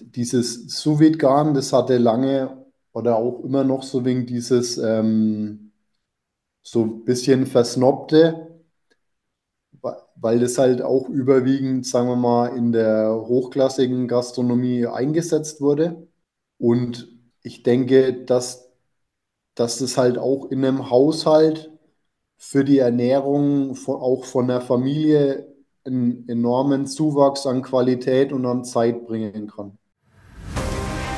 dieses sous garn das hatte lange oder auch immer noch so wegen dieses ähm, so ein bisschen versnobte, weil das halt auch überwiegend, sagen wir mal, in der hochklassigen Gastronomie eingesetzt wurde. Und ich denke, dass, dass das halt auch in einem Haushalt für die Ernährung von, auch von der Familie einen enormen Zuwachs an Qualität und an Zeit bringen kann.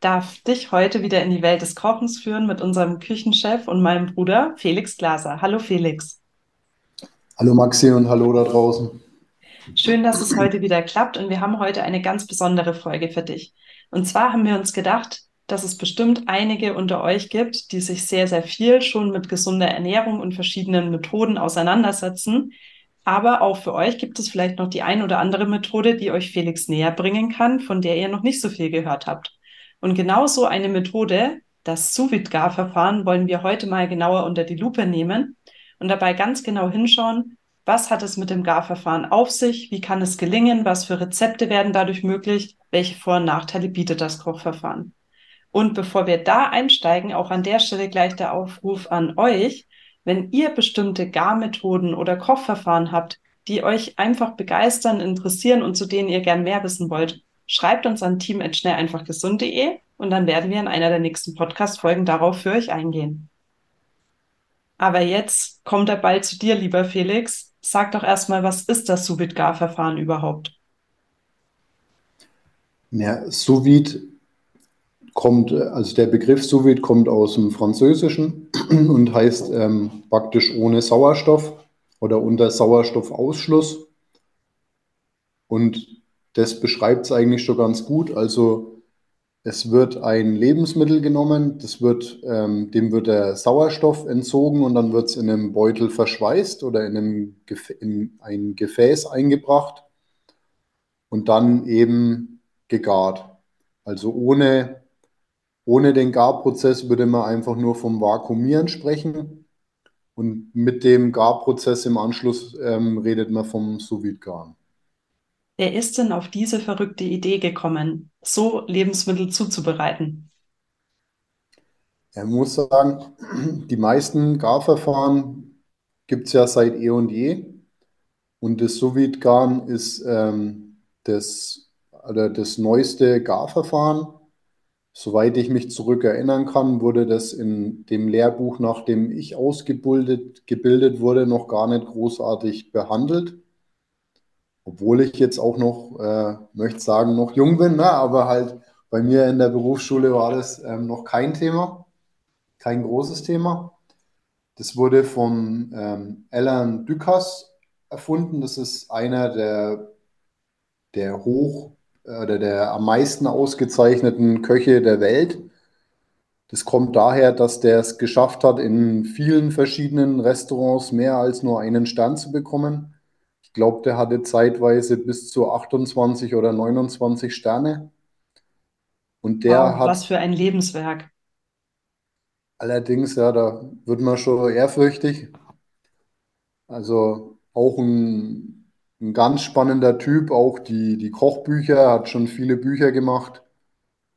darf dich heute wieder in die Welt des Kochens führen mit unserem Küchenchef und meinem Bruder Felix Glaser. Hallo Felix. Hallo Maxi und hallo da draußen. Schön, dass es heute wieder klappt und wir haben heute eine ganz besondere Folge für dich. Und zwar haben wir uns gedacht, dass es bestimmt einige unter euch gibt, die sich sehr, sehr viel schon mit gesunder Ernährung und verschiedenen Methoden auseinandersetzen. Aber auch für euch gibt es vielleicht noch die ein oder andere Methode, die euch Felix näher bringen kann, von der ihr noch nicht so viel gehört habt. Und genau so eine Methode, das sous verfahren wollen wir heute mal genauer unter die Lupe nehmen und dabei ganz genau hinschauen, was hat es mit dem Garverfahren auf sich, wie kann es gelingen, was für Rezepte werden dadurch möglich, welche Vor- und Nachteile bietet das Kochverfahren. Und bevor wir da einsteigen, auch an der Stelle gleich der Aufruf an euch, wenn ihr bestimmte Garmethoden oder Kochverfahren habt, die euch einfach begeistern, interessieren und zu denen ihr gern mehr wissen wollt, schreibt uns an team.schnelleinfachgesund.de und dann werden wir in einer der nächsten Podcast-Folgen darauf für euch eingehen. Aber jetzt kommt der Ball zu dir, lieber Felix. Sag doch erstmal, was ist das sous verfahren überhaupt? Ja, sous kommt, also der Begriff sous kommt aus dem Französischen und heißt ähm, praktisch ohne Sauerstoff oder unter Sauerstoffausschluss. Und das beschreibt es eigentlich schon ganz gut. Also es wird ein Lebensmittel genommen, das wird, ähm, dem wird der Sauerstoff entzogen und dann wird es in einem Beutel verschweißt oder in, einem Gefä in ein Gefäß eingebracht und dann eben gegart. Also ohne, ohne den Garprozess würde man einfach nur vom Vakuumieren sprechen. Und mit dem Garprozess im Anschluss ähm, redet man vom Sous-Vide-Garen. Wer ist denn auf diese verrückte Idee gekommen, so Lebensmittel zuzubereiten? Er muss sagen, die meisten Garverfahren gibt es ja seit eh und je. Und das sous garen ist ähm, das, oder das neueste Garverfahren. Soweit ich mich zurückerinnern kann, wurde das in dem Lehrbuch, nach dem ich ausgebildet gebildet wurde, noch gar nicht großartig behandelt obwohl ich jetzt auch noch, äh, möchte sagen, noch jung bin, ne? aber halt bei mir in der Berufsschule war das ähm, noch kein Thema, kein großes Thema. Das wurde von ähm, Alain Ducasse erfunden. Das ist einer der, der hoch äh, oder der am meisten ausgezeichneten Köche der Welt. Das kommt daher, dass der es geschafft hat, in vielen verschiedenen Restaurants mehr als nur einen Stern zu bekommen ich glaube, der hatte zeitweise bis zu 28 oder 29 Sterne. Und der wow, hat. Was für ein Lebenswerk. Allerdings, ja, da wird man schon ehrfürchtig. Also auch ein, ein ganz spannender Typ, auch die, die Kochbücher, hat schon viele Bücher gemacht.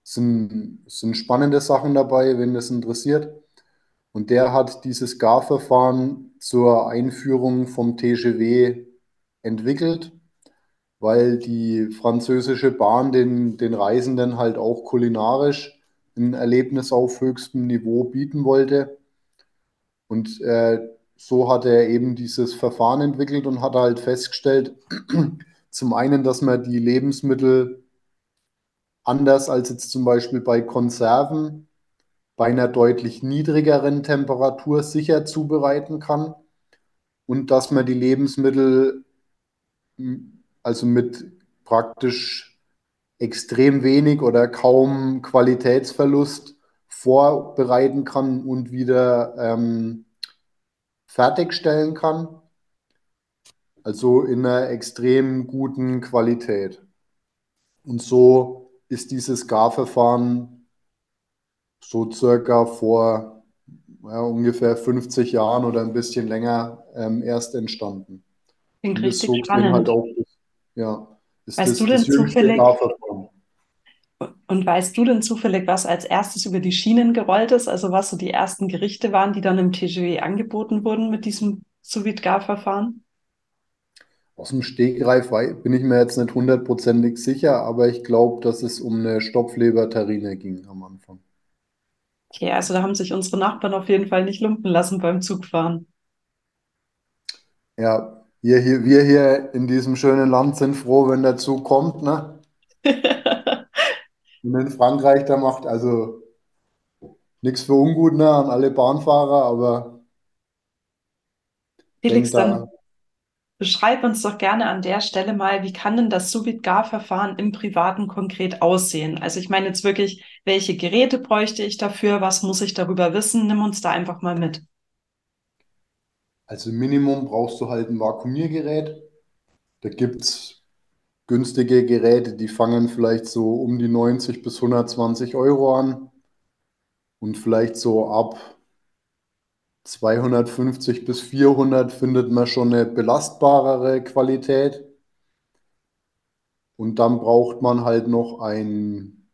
Sind, sind spannende Sachen dabei, wenn das interessiert. Und der hat dieses Garverfahren zur Einführung vom TGW entwickelt, weil die französische Bahn den, den Reisenden halt auch kulinarisch ein Erlebnis auf höchstem Niveau bieten wollte. Und äh, so hat er eben dieses Verfahren entwickelt und hat halt festgestellt, zum einen, dass man die Lebensmittel anders als jetzt zum Beispiel bei Konserven bei einer deutlich niedrigeren Temperatur sicher zubereiten kann und dass man die Lebensmittel also mit praktisch extrem wenig oder kaum Qualitätsverlust vorbereiten kann und wieder ähm, fertigstellen kann. Also in einer extrem guten Qualität. Und so ist dieses Garverfahren so circa vor ja, ungefähr 50 Jahren oder ein bisschen länger ähm, erst entstanden. Klingt Und richtig so gesehen spannend. halt auch, ja, ist Weißt das, du das denn jüngste zufällig, und weißt du denn zufällig, was als erstes über die Schienen gerollt ist? Also was so die ersten Gerichte waren, die dann im TGV angeboten wurden mit diesem Sous-Vide-Gar-Verfahren? Aus dem Stegreif bin ich mir jetzt nicht hundertprozentig sicher, aber ich glaube, dass es um eine Stopfleberterrine ging am Anfang. Okay, also da haben sich unsere Nachbarn auf jeden Fall nicht lumpen lassen beim Zugfahren. Ja, wir hier, wir hier in diesem schönen Land sind froh, wenn der Zug kommt, ne? Und in Frankreich, da macht also nichts für ungut, ne, an alle Bahnfahrer, aber Felix, dann beschreib uns doch gerne an der Stelle mal, wie kann denn das Sous-Vide-Gar-Verfahren im Privaten konkret aussehen? Also ich meine jetzt wirklich, welche Geräte bräuchte ich dafür? Was muss ich darüber wissen? Nimm uns da einfach mal mit. Also im Minimum brauchst du halt ein Vakuumiergerät. Da gibt es günstige Geräte, die fangen vielleicht so um die 90 bis 120 Euro an und vielleicht so ab 250 bis 400 findet man schon eine belastbarere Qualität. Und dann braucht man halt noch ein,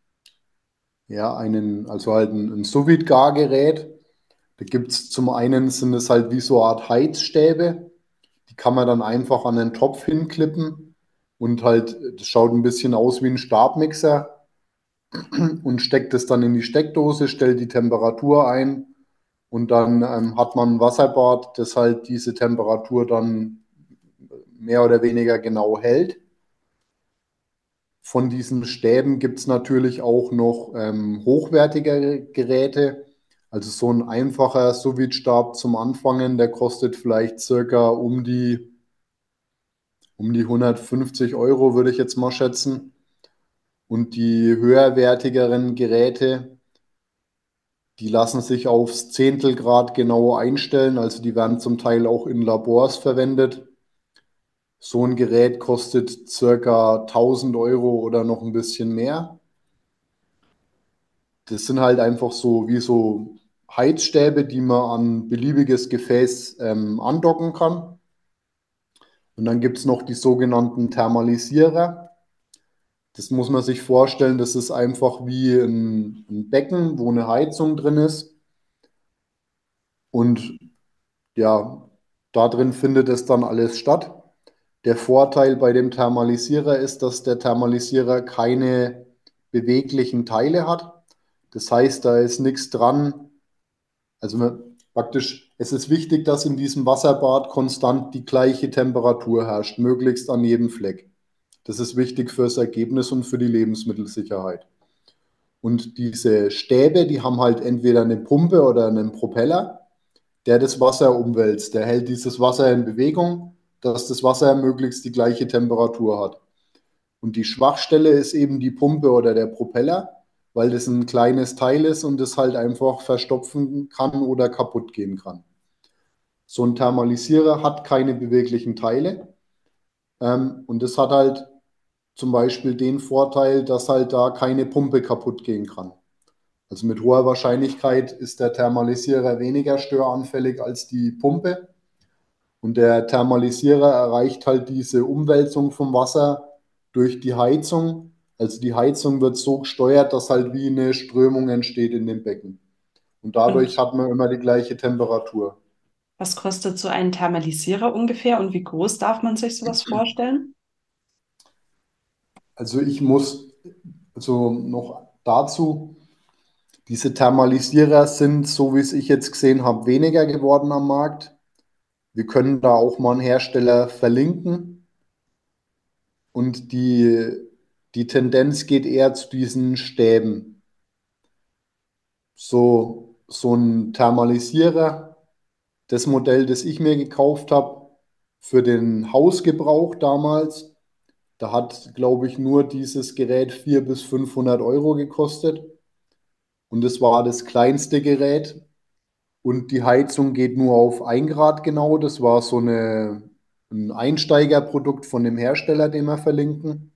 ja, einen, also halt ein, ein Sous-Vide-Gargerät. Da gibt es zum einen sind es halt wie so eine Art Heizstäbe. Die kann man dann einfach an den Topf hinklippen und halt, das schaut ein bisschen aus wie ein Stabmixer und steckt es dann in die Steckdose, stellt die Temperatur ein und dann ähm, hat man ein Wasserbad, das halt diese Temperatur dann mehr oder weniger genau hält. Von diesen Stäben gibt es natürlich auch noch ähm, hochwertigere Geräte. Also so ein einfacher Sous-Vide-Stab zum Anfangen, der kostet vielleicht circa um die, um die 150 Euro, würde ich jetzt mal schätzen. Und die höherwertigeren Geräte, die lassen sich aufs Zehntelgrad genau einstellen. Also die werden zum Teil auch in Labors verwendet. So ein Gerät kostet circa 1000 Euro oder noch ein bisschen mehr. Das sind halt einfach so wie so Heizstäbe, die man an beliebiges Gefäß ähm, andocken kann. Und dann gibt es noch die sogenannten Thermalisierer. Das muss man sich vorstellen, das ist einfach wie ein, ein Becken, wo eine Heizung drin ist. Und ja, da drin findet es dann alles statt. Der Vorteil bei dem Thermalisierer ist, dass der Thermalisierer keine beweglichen Teile hat. Das heißt, da ist nichts dran. Also man, praktisch, es ist wichtig, dass in diesem Wasserbad konstant die gleiche Temperatur herrscht, möglichst an jedem Fleck. Das ist wichtig fürs Ergebnis und für die Lebensmittelsicherheit. Und diese Stäbe, die haben halt entweder eine Pumpe oder einen Propeller, der das Wasser umwälzt. Der hält dieses Wasser in Bewegung, dass das Wasser möglichst die gleiche Temperatur hat. Und die Schwachstelle ist eben die Pumpe oder der Propeller, weil das ein kleines Teil ist und es halt einfach verstopfen kann oder kaputt gehen kann. So ein Thermalisierer hat keine beweglichen Teile. Ähm, und das hat halt zum Beispiel den Vorteil, dass halt da keine Pumpe kaputt gehen kann. Also mit hoher Wahrscheinlichkeit ist der Thermalisierer weniger störanfällig als die Pumpe. Und der Thermalisierer erreicht halt diese Umwälzung vom Wasser durch die Heizung. Also die Heizung wird so gesteuert, dass halt wie eine Strömung entsteht in dem Becken. Und dadurch Und hat man immer die gleiche Temperatur. was kostet so ein Thermalisierer ungefähr und wie groß darf man sich sowas vorstellen? Also ich muss, also noch dazu, diese Thermalisierer sind, so wie es ich jetzt gesehen habe, weniger geworden am Markt. Wir können da auch mal einen Hersteller verlinken. Und die, die Tendenz geht eher zu diesen Stäben. So, so ein Thermalisierer, das Modell, das ich mir gekauft habe, für den Hausgebrauch damals, Da hat, glaube ich, nur dieses Gerät 400 bis 500 Euro gekostet. Und es war das kleinste Gerät. Und die Heizung geht nur auf 1 Grad genau. Das war so eine, ein Einsteigerprodukt von dem Hersteller, den wir verlinken.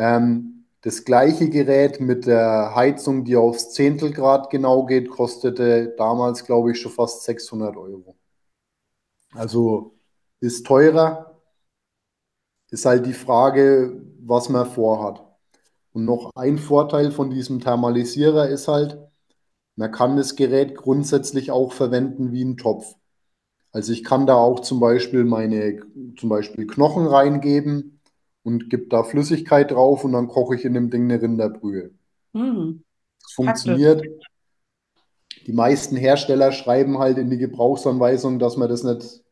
Ähm, das gleiche Gerät mit der Heizung, die aufs Zehntelgrad genau geht, kostete damals, glaube ich, schon fast 600 Euro. Also ist teurer. Ist halt die Frage, was man vorhat. Und noch ein Vorteil von diesem Thermalisierer ist halt, man kann das Gerät grundsätzlich auch verwenden wie ein Topf. Also ich kann da auch zum Beispiel meine zum Beispiel Knochen reingeben und gebe da Flüssigkeit drauf und dann koche ich in dem Ding eine Rinderbrühe. Hm, Das praktisch. funktioniert. Die meisten Hersteller schreiben halt in die Gebrauchsanweisung, dass man das nicht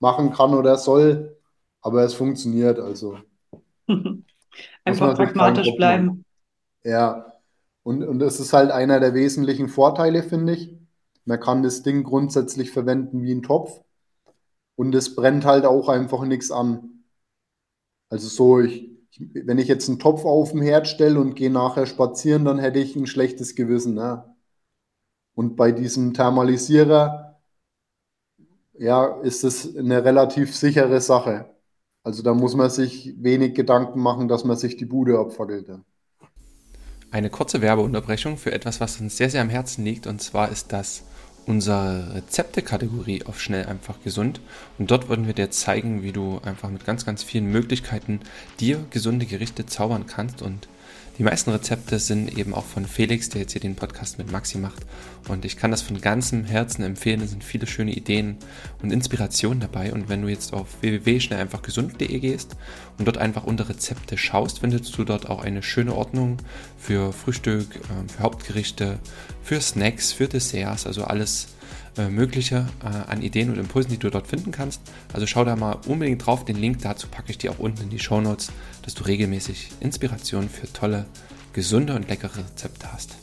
machen kann oder soll, aber es funktioniert. Also Einfach pragmatisch bleiben. Ja, und, und das ist halt einer der wesentlichen Vorteile, finde ich. Man kann das Ding grundsätzlich verwenden wie ein Topf und es brennt halt auch einfach nichts an. Also so, ich, wenn ich jetzt einen Topf auf den Herd stelle und gehe nachher spazieren, dann hätte ich ein schlechtes Gewissen. Ne? Und bei diesem Thermalisierer, ja, ist es eine relativ sichere Sache. Also da muss man sich wenig Gedanken machen, dass man sich die Bude abfackelt. Ja. Eine kurze Werbeunterbrechung für etwas, was uns sehr, sehr am Herzen liegt. Und zwar ist das unsere Rezepte-Kategorie auf Schnell einfach gesund. Und dort würden wir dir zeigen, wie du einfach mit ganz, ganz vielen Möglichkeiten dir gesunde Gerichte zaubern kannst. Und die meisten Rezepte sind eben auch von Felix, der jetzt hier den Podcast mit Maxi macht. Und ich kann das von ganzem Herzen empfehlen. Es sind viele schöne Ideen und Inspirationen dabei. Und wenn du jetzt auf www.schnelleinfachgesund.de gehst und dort einfach unter Rezepte schaust, findest du dort auch eine schöne Ordnung für Frühstück, äh, für Hauptgerichte, für Snacks, für Desserts, also alles äh, Mögliche äh, an Ideen und Impulsen, die du dort finden kannst. Also schau da mal unbedingt drauf. Den Link dazu packe ich dir auch unten in die Show Notes, dass du regelmäßig Inspiration für tolle, gesunde und leckere Rezepte hast.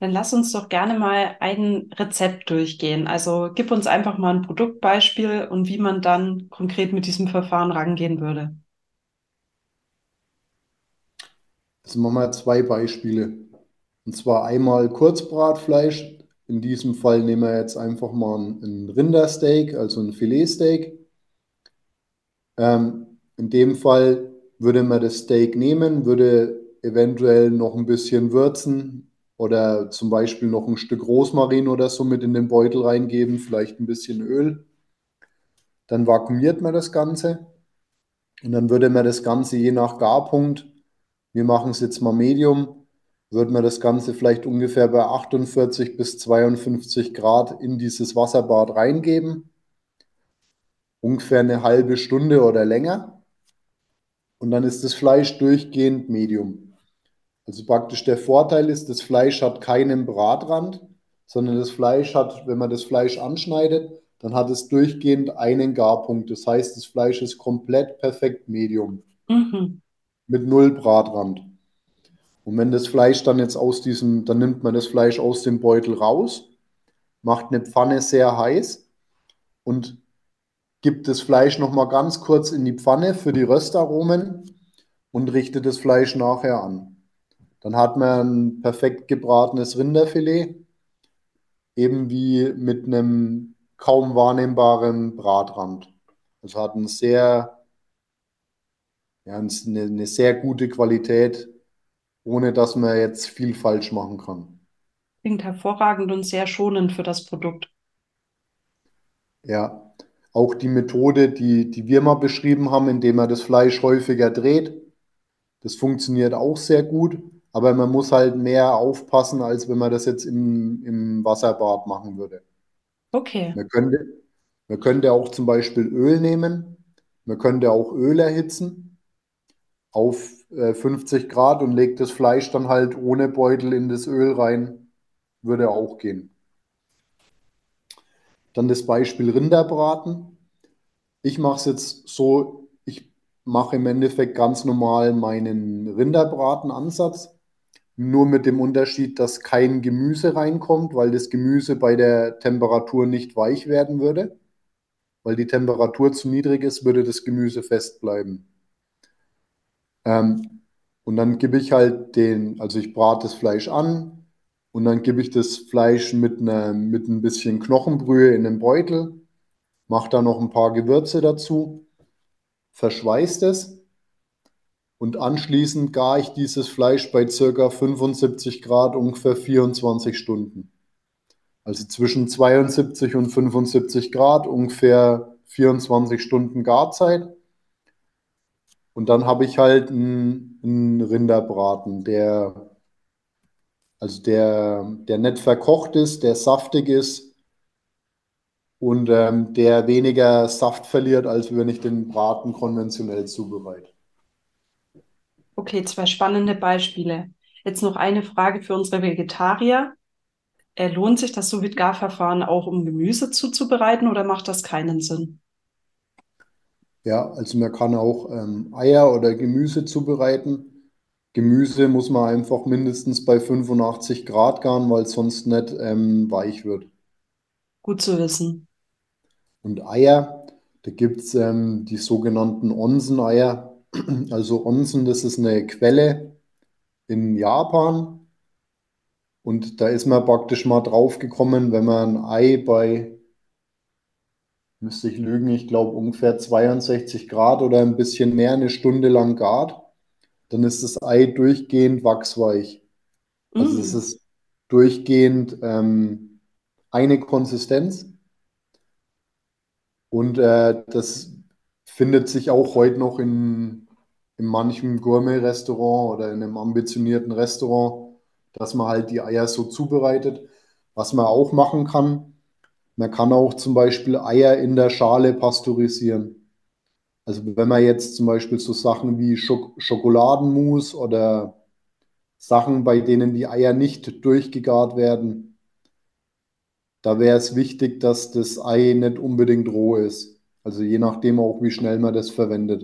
Dann lass uns doch gerne mal ein Rezept durchgehen. Also gib uns einfach mal ein Produktbeispiel und wie man dann konkret mit diesem Verfahren rangehen würde. Jetzt machen wir zwei Beispiele. Und zwar einmal Kurzbratfleisch. In diesem Fall nehmen wir jetzt einfach mal ein, Rindersteak, also ein Filetsteak. Ähm, in dem Fall würde man das Steak nehmen, würde eventuell noch ein bisschen würzen oder zum Beispiel noch ein Stück Rosmarin oder so mit in den Beutel reingeben, vielleicht ein bisschen Öl. Dann vakuumiert man das Ganze und dann würde man das Ganze je nach Garpunkt, wir machen es jetzt mal Medium, würde man das Ganze vielleicht ungefähr bei 48 bis 52 Grad in dieses Wasserbad reingeben. Ungefähr eine halbe Stunde oder länger. Und dann ist das Fleisch durchgehend Medium. Also praktisch der Vorteil ist, das Fleisch hat keinen Bratrand, sondern das Fleisch hat, wenn man das Fleisch anschneidet, dann hat es durchgehend einen Garpunkt. Das heißt, das Fleisch ist komplett perfekt Medium Mhm. mit null Bratrand. Und wenn das Fleisch dann jetzt aus diesem, dann nimmt man das Fleisch aus dem Beutel raus, macht eine Pfanne sehr heiß und gibt das Fleisch nochmal ganz kurz in die Pfanne für die Röstaromen und richtet das Fleisch nachher an. Dann hat man ein perfekt gebratenes Rinderfilet, eben wie mit einem kaum wahrnehmbaren Bratrand. Also hat ein sehr, ja, eine sehr gute Qualität, ohne dass man jetzt viel falsch machen kann. Klingt hervorragend und sehr schonend für das Produkt. Ja, auch die Methode, die, die wir mal beschrieben haben, indem man das Fleisch häufiger dreht, das funktioniert auch sehr gut, aber man muss halt mehr aufpassen, als wenn man das jetzt im, im Wasserbad machen würde. Okay. Man könnte, man könnte auch zum Beispiel Öl nehmen, man könnte auch Öl erhitzen auf äh, 50 Grad und legt das Fleisch dann halt ohne Beutel in das Öl rein, würde auch gehen. Dann das Beispiel Rinderbraten. Ich mache es jetzt so, ich mache im Endeffekt ganz normal meinen Rinderbratenansatz, nur mit dem Unterschied, dass kein Gemüse reinkommt, weil das Gemüse bei der Temperatur nicht weich werden würde. Weil die Temperatur zu niedrig ist, würde das Gemüse fest bleiben. Ähm, und dann gebe ich halt den, also ich brate das Fleisch an und dann gebe ich das Fleisch mit, einer, mit ein bisschen Knochenbrühe in den Beutel, mache da noch ein paar Gewürze dazu, verschweiße es und anschließend gar ich dieses Fleisch bei ca. 75 Grad ungefähr 24 Stunden. Also zwischen 72 und 75 Grad ungefähr 24 Stunden Garzeit. Und dann habe ich halt einen, einen Rinderbraten, der, also der, der nicht verkocht ist, der saftig ist und ähm, der weniger Saft verliert, als wenn ich den Braten konventionell zubereite. Okay, zwei spannende Beispiele. Jetzt noch eine Frage für unsere Vegetarier. Äh, lohnt sich das sous verfahren auch, um Gemüse zuzubereiten oder macht das keinen Sinn? Ja, also man kann auch ähm, Eier oder Gemüse zubereiten. Gemüse muss man einfach mindestens bei 85 Grad garen, weil es sonst nicht ähm, weich wird. Gut zu wissen. Und Eier, da gibt es ähm, die sogenannten Onsen-Eier. Also Onsen, das ist eine Quelle in Japan. Und da ist man praktisch mal drauf gekommen, wenn man ein Ei bei, müsste ich lügen, ich glaube ungefähr 62 Grad oder ein bisschen mehr eine Stunde lang gart, dann ist das Ei durchgehend wachsweich. Also es Mm. ist durchgehend ähm, eine Konsistenz. Und äh, das findet sich auch heute noch in, in manchem Gourmet-Restaurant oder in einem ambitionierten Restaurant, dass man halt die Eier so zubereitet. Was man auch machen kann, man kann auch zum Beispiel Eier in der Schale pasteurisieren. Also wenn man jetzt zum Beispiel so Sachen wie Schok Schokoladenmus oder Sachen, bei denen die Eier nicht durchgegart werden, da wäre es wichtig, dass das Ei nicht unbedingt roh ist. Also je nachdem auch, wie schnell man das verwendet.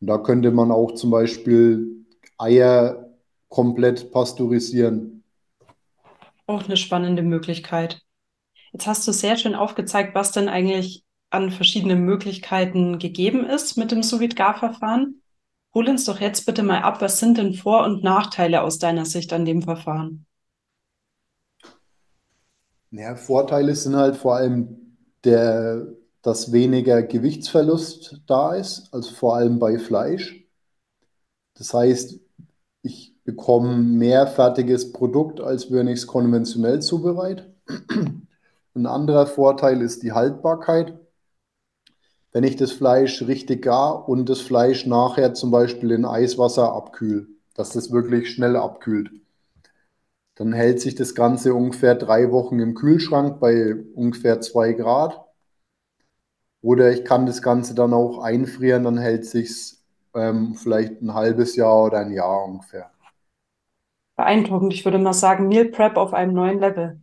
Und da könnte man auch zum Beispiel Eier komplett pasteurisieren. Auch eine spannende Möglichkeit. Jetzt hast du sehr schön aufgezeigt, was denn eigentlich an verschiedenen Möglichkeiten gegeben ist mit dem sous vide verfahren Hol uns doch jetzt bitte mal ab, was sind denn Vor- und Nachteile aus deiner Sicht an dem Verfahren? Ja, Vorteile sind halt vor allem der, dass weniger Gewichtsverlust da ist, also vor allem bei Fleisch. Das heißt, ich bekomme mehr fertiges Produkt, als wenn ich es konventionell zubereite. Ein anderer Vorteil ist die Haltbarkeit. Wenn ich das Fleisch richtig gar und das Fleisch nachher zum Beispiel in Eiswasser abkühle, dass das wirklich schnell abkühlt, dann hält sich das Ganze ungefähr drei Wochen im Kühlschrank bei ungefähr zwei Grad. Oder ich kann das Ganze dann auch einfrieren, dann hält sich's ähm, vielleicht ein halbes Jahr oder ein Jahr ungefähr. Beeindruckend. Ich würde mal sagen, Meal Prep auf einem neuen Level.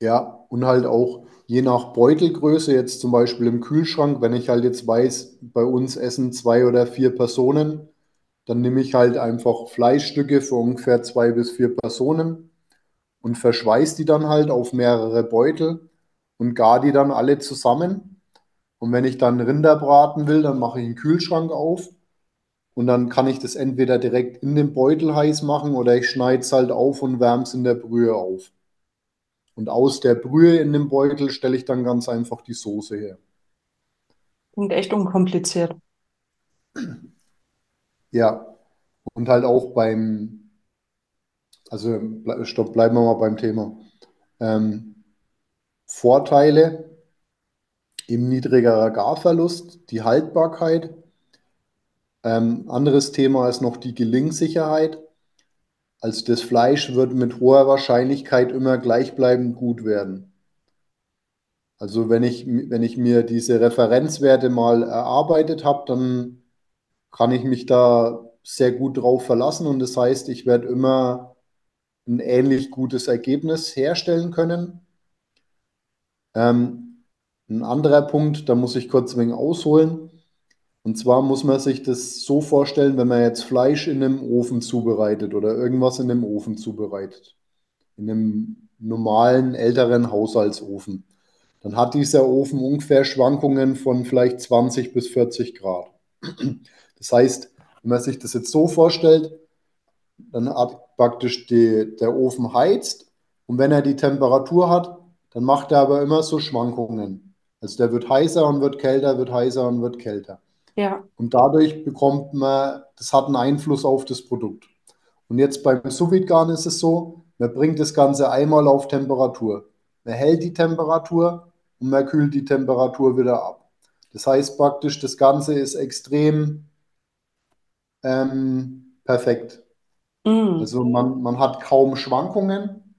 Ja, und halt auch je nach Beutelgröße, jetzt zum Beispiel im Kühlschrank, wenn ich halt jetzt weiß, bei uns essen zwei oder vier Personen, dann nehme ich halt einfach Fleischstücke für ungefähr zwei bis vier Personen und verschweiß die dann halt auf mehrere Beutel und gar die dann alle zusammen. Und wenn ich dann Rinder braten will, dann mache ich einen Kühlschrank auf und dann kann ich das entweder direkt in den Beutel heiß machen oder ich schneide es halt auf und wärme es in der Brühe auf. Und aus der Brühe in dem Beutel stelle ich dann ganz einfach die Soße her. Klingt echt unkompliziert. Ja, und halt auch beim, also stopp, bleiben wir mal beim Thema. Ähm, Vorteile, eben niedrigerer Garverlust, die Haltbarkeit. Ähm, anderes Thema ist noch die Gelingsicherheit. Also das Fleisch wird mit hoher Wahrscheinlichkeit immer gleichbleibend gut werden. Also wenn ich, wenn ich mir diese Referenzwerte mal erarbeitet habe, dann kann ich mich da sehr gut drauf verlassen und das heißt, ich werde immer ein ähnlich gutes Ergebnis herstellen können. Ähm, ein anderer Punkt, da muss ich kurz ein wenig ausholen. Und zwar muss man sich das so vorstellen, wenn man jetzt Fleisch in einem Ofen zubereitet oder irgendwas in einem Ofen zubereitet, in einem normalen älteren Haushaltsofen, dann hat dieser Ofen ungefähr Schwankungen von vielleicht 20 bis 40 Grad. Das heißt, wenn man sich das jetzt so vorstellt, dann hat praktisch die, der Ofen heizt und wenn er die Temperatur hat, dann macht er aber immer so Schwankungen. Also der wird heißer und wird kälter, wird heißer und wird kälter. Ja. Und dadurch bekommt man, das hat einen Einfluss auf das Produkt. Und jetzt beim sous garn ist es so, man bringt das Ganze einmal auf Temperatur. Man hält die Temperatur und man kühlt die Temperatur wieder ab. Das heißt praktisch, das Ganze ist extrem ähm, perfekt. Mm. Also man, man hat kaum Schwankungen.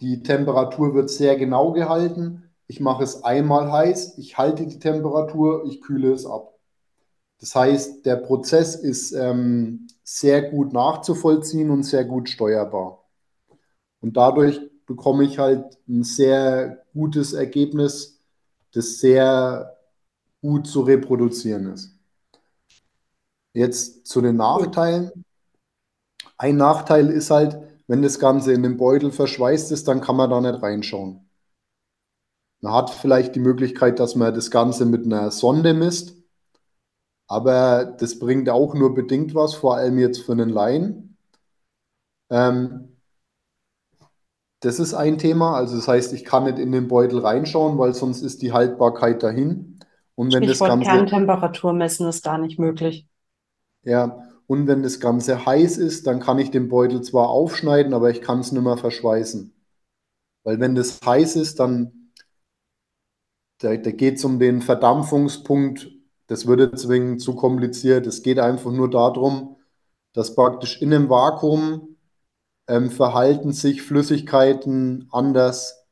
Die Temperatur wird sehr genau gehalten. Ich mache es einmal heiß, ich halte die Temperatur, ich kühle es ab. Das heißt, der Prozess ist ähm, sehr gut nachzuvollziehen und sehr gut steuerbar. Und dadurch bekomme ich halt ein sehr gutes Ergebnis, das sehr gut zu reproduzieren ist. Jetzt zu den Nachteilen. Ein Nachteil ist halt, wenn das Ganze in den Beutel verschweißt ist, dann kann man da nicht reinschauen. Man hat vielleicht die Möglichkeit, dass man das Ganze mit einer Sonde misst, aber das bringt auch nur bedingt was, vor allem jetzt für einen Laien. Ähm, das ist ein Thema, also das heißt, ich kann nicht in den Beutel reinschauen, weil sonst ist die Haltbarkeit dahin. Und wenn das Stichwort Ganze, Kerntemperatur messen ist gar nicht möglich. ja, und wenn das Ganze heiß ist, dann kann ich den Beutel zwar aufschneiden, aber ich kann es nicht mehr verschweißen. Weil wenn das heiß ist, dann da, da geht es um den Verdampfungspunkt. Das würde zwingend zu kompliziert. Es geht einfach nur darum, dass praktisch in einem Vakuum ähm, verhalten sich Flüssigkeiten anders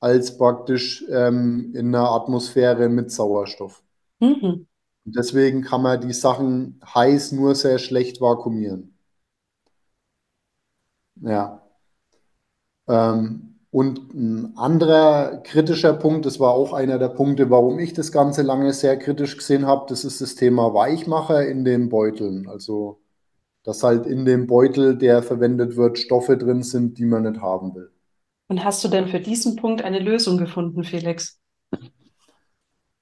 als praktisch ähm, in einer Atmosphäre mit Sauerstoff. Mhm. Deswegen kann man die Sachen heiß nur sehr schlecht vakuumieren. Ja. Ähm, und ein anderer kritischer Punkt, das war auch einer der Punkte, warum ich das Ganze lange sehr kritisch gesehen habe, das ist das Thema Weichmacher in den Beuteln. Also, dass halt in dem Beutel, der verwendet wird, Stoffe drin sind, die man nicht haben will. Und hast du denn für diesen Punkt eine Lösung gefunden, Felix?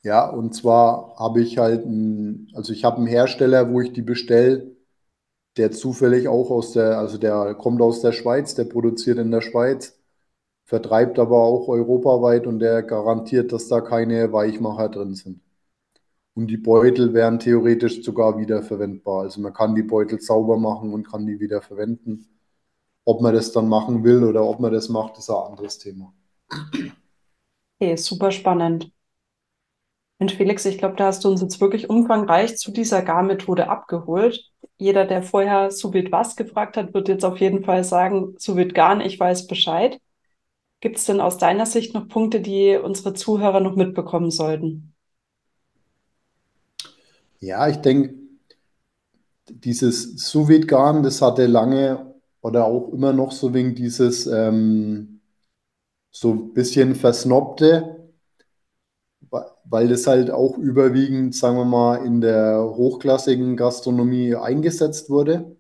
Ja, und zwar habe ich halt, ein, also ich habe einen Hersteller, wo ich die bestelle, der zufällig auch aus der, also der kommt aus der Schweiz, der produziert in der Schweiz, vertreibt aber auch europaweit und der garantiert, dass da keine Weichmacher drin sind. Und die Beutel wären theoretisch sogar wiederverwendbar. Also man kann die Beutel sauber machen und kann die wieder verwenden. Ob man das dann machen will oder ob man das macht, ist ein anderes Thema. Okay, super spannend. Mensch, Felix, ich glaube, da hast du uns jetzt wirklich umfangreich zu dieser Garmethode abgeholt. Jeder, der vorher sous was gefragt hat, wird jetzt auf jeden Fall sagen, sous Garn, ich weiß Bescheid. Gibt es denn aus deiner Sicht noch Punkte, die unsere Zuhörer noch mitbekommen sollten? Ja, ich denke, dieses sous garn das hatte lange oder auch immer noch so wegen dieses ähm, so ein bisschen versnobte, weil das halt auch überwiegend, sagen wir mal, in der hochklassigen Gastronomie eingesetzt wurde.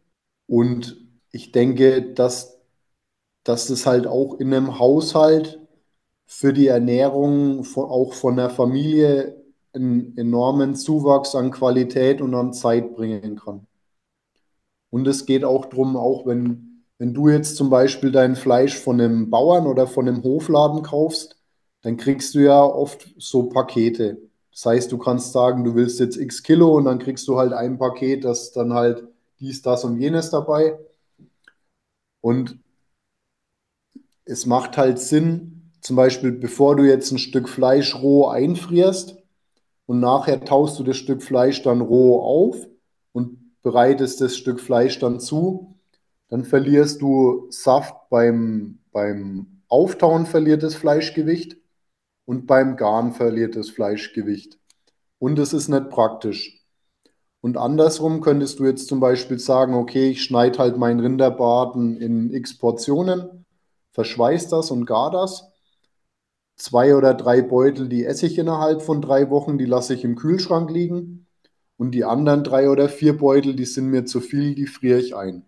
Und ich denke, dass, dass das halt auch in einem Haushalt für die Ernährung von, auch von der Familie einen enormen Zuwachs an Qualität und an Zeit bringen kann. Und es geht auch darum, auch wenn, wenn du jetzt zum Beispiel dein Fleisch von einem Bauern oder von einem Hofladen kaufst, dann kriegst du ja oft so Pakete. Das heißt, du kannst sagen, du willst jetzt x Kilo und dann kriegst du halt ein Paket, das dann halt dies, das und jenes dabei. Und es macht halt Sinn, zum Beispiel, bevor du jetzt ein Stück Fleisch roh einfrierst und nachher taust du das Stück Fleisch dann roh auf und bereitest das Stück Fleisch dann zu, dann verlierst du Saft beim, beim Auftauen, verliert das Fleischgewicht und beim Garen verliert das Fleischgewicht. Und es ist nicht praktisch. Und andersrum könntest du jetzt zum Beispiel sagen, okay, ich schneide halt meinen Rinderbraten in x Portionen, verschweiß das und gar das. Zwei oder drei Beutel, die esse ich innerhalb von drei Wochen, die lasse ich im Kühlschrank liegen. Und die anderen drei oder vier Beutel, die sind mir zu viel, die friere ich ein.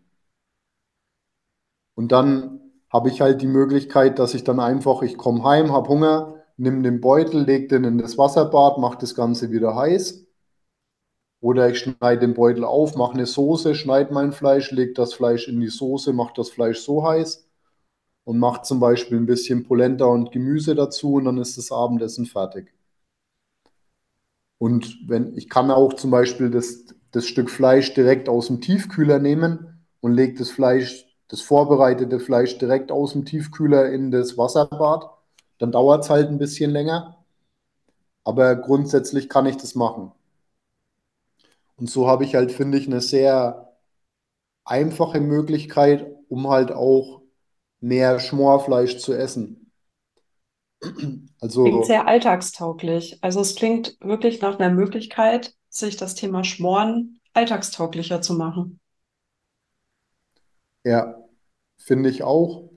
Und dann habe ich halt die Möglichkeit, dass ich dann einfach, ich komme heim, habe Hunger, nimm den Beutel, leg den in das Wasserbad, mach das Ganze wieder heiß Oder ich schneide den Beutel auf, mache eine Soße, schneide mein Fleisch, lege das Fleisch in die Soße, mache das Fleisch so heiß und mache zum Beispiel ein bisschen Polenta und Gemüse dazu und dann ist das Abendessen fertig. Und wenn ich kann auch zum Beispiel das, das Stück Fleisch direkt aus dem Tiefkühler nehmen und lege das Fleisch, das vorbereitete Fleisch direkt aus dem Tiefkühler in das Wasserbad. Dann dauert es halt ein bisschen länger. Aber grundsätzlich kann ich das machen. Und so habe ich halt, finde ich, eine sehr einfache Möglichkeit, um halt auch mehr Schmorfleisch zu essen. Also, klingt sehr alltagstauglich. Also es klingt wirklich nach einer Möglichkeit, sich das Thema Schmoren alltagstauglicher zu machen. Ja, finde ich auch.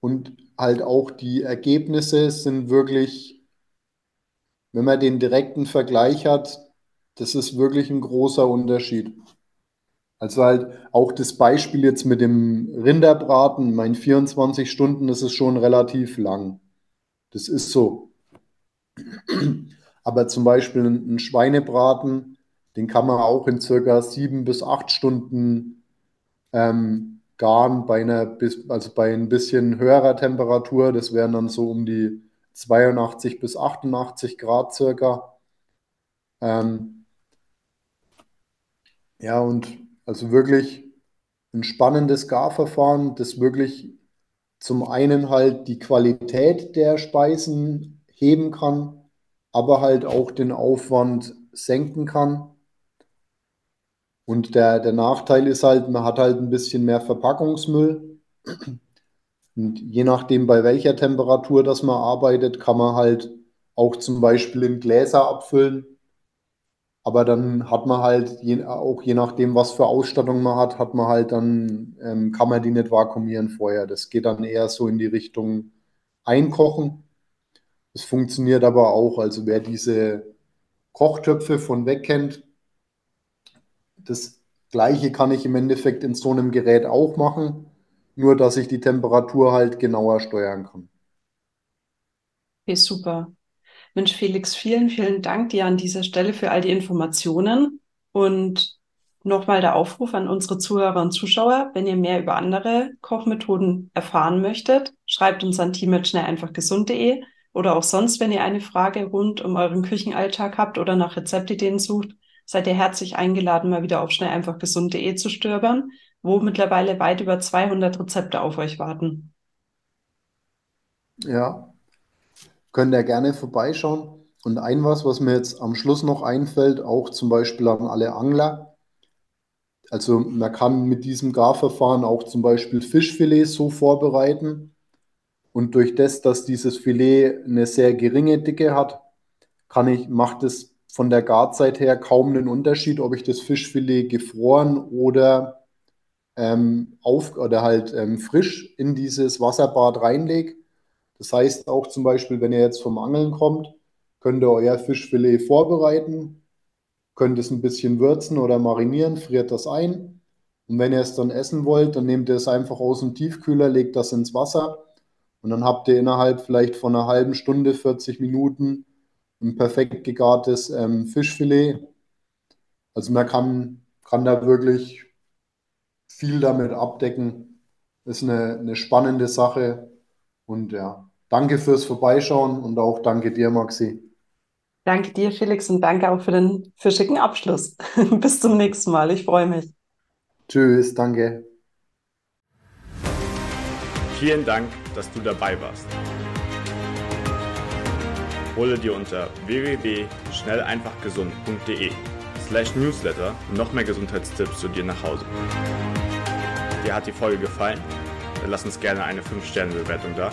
Und halt auch die Ergebnisse sind wirklich, wenn man den direkten Vergleich hat, das ist wirklich ein großer Unterschied. Also halt auch das Beispiel jetzt mit dem Rinderbraten, mein 24 Stunden, das ist schon relativ lang. Das ist so. Aber zum Beispiel ein Schweinebraten, den kann man auch in circa sieben bis acht Stunden ähm, garen bei einer, also bei ein bisschen höherer Temperatur. Das wären dann so um die 82 bis 88 Grad circa. Ähm, ja, und also wirklich ein spannendes Garverfahren, das wirklich zum einen halt die Qualität der Speisen heben kann, aber halt auch den Aufwand senken kann. Und der, der Nachteil ist halt, man hat halt ein bisschen mehr Verpackungsmüll. Und je nachdem, bei welcher Temperatur das man arbeitet, kann man halt auch zum Beispiel in Gläser abfüllen. Aber dann hat man halt, je, auch je nachdem, was für Ausstattung man hat, hat man halt dann, ähm, kann man die nicht vakuumieren vorher. Das geht dann eher so in die Richtung Einkochen. Es funktioniert aber auch. Also wer diese Kochtöpfe von weg kennt, das gleiche kann ich im Endeffekt in so einem Gerät auch machen, nur dass ich die Temperatur halt genauer steuern kann. Okay, super. Mensch, Felix, vielen, vielen Dank dir an dieser Stelle für all die Informationen und nochmal der Aufruf an unsere Zuhörer und Zuschauer, wenn ihr mehr über andere Kochmethoden erfahren möchtet, schreibt uns an team@schnelleinfachgesund.de oder auch sonst, wenn ihr eine Frage rund um euren Küchenalltag habt oder nach Rezeptideen sucht, seid ihr herzlich eingeladen, mal wieder auf schnelleinfachgesund.de zu stöbern, wo mittlerweile weit über 200 Rezepte auf euch warten. Ja, könnt ihr gerne vorbeischauen. Und ein was, was mir jetzt am Schluss noch einfällt, auch zum Beispiel an alle Angler. Also man kann mit diesem Garverfahren auch zum Beispiel Fischfilets so vorbereiten, und durch das, dass dieses Filet eine sehr geringe Dicke hat, kann ich, macht es von der Garzeit her kaum einen Unterschied, ob ich das Fischfilet gefroren oder ähm, auf oder halt ähm, frisch in dieses Wasserbad reinlege. Das heißt auch zum Beispiel, wenn ihr jetzt vom Angeln kommt, könnt ihr euer Fischfilet vorbereiten, könnt es ein bisschen würzen oder marinieren, friert das ein. Und wenn ihr es dann essen wollt, dann nehmt ihr es einfach aus dem Tiefkühler, legt das ins Wasser und dann habt ihr innerhalb vielleicht von einer halben Stunde, 40 Minuten ein perfekt gegartes ähm, Fischfilet. Also man kann, kann da wirklich viel damit abdecken. Ist eine, eine spannende Sache. Und ja, danke fürs Vorbeischauen und auch danke dir, Maxi. Danke dir, Felix, und danke auch für den fischigen Abschluss. Bis zum nächsten Mal. Ich freue mich. Tschüss, danke. Vielen Dank, dass du dabei warst. Hole dir unter www.schnelleinfachgesund.de slash newsletter noch mehr Gesundheitstipps zu dir nach Hause. Dir hat die Folge gefallen? Dann lass uns gerne eine 5-Sterne-Bewertung da,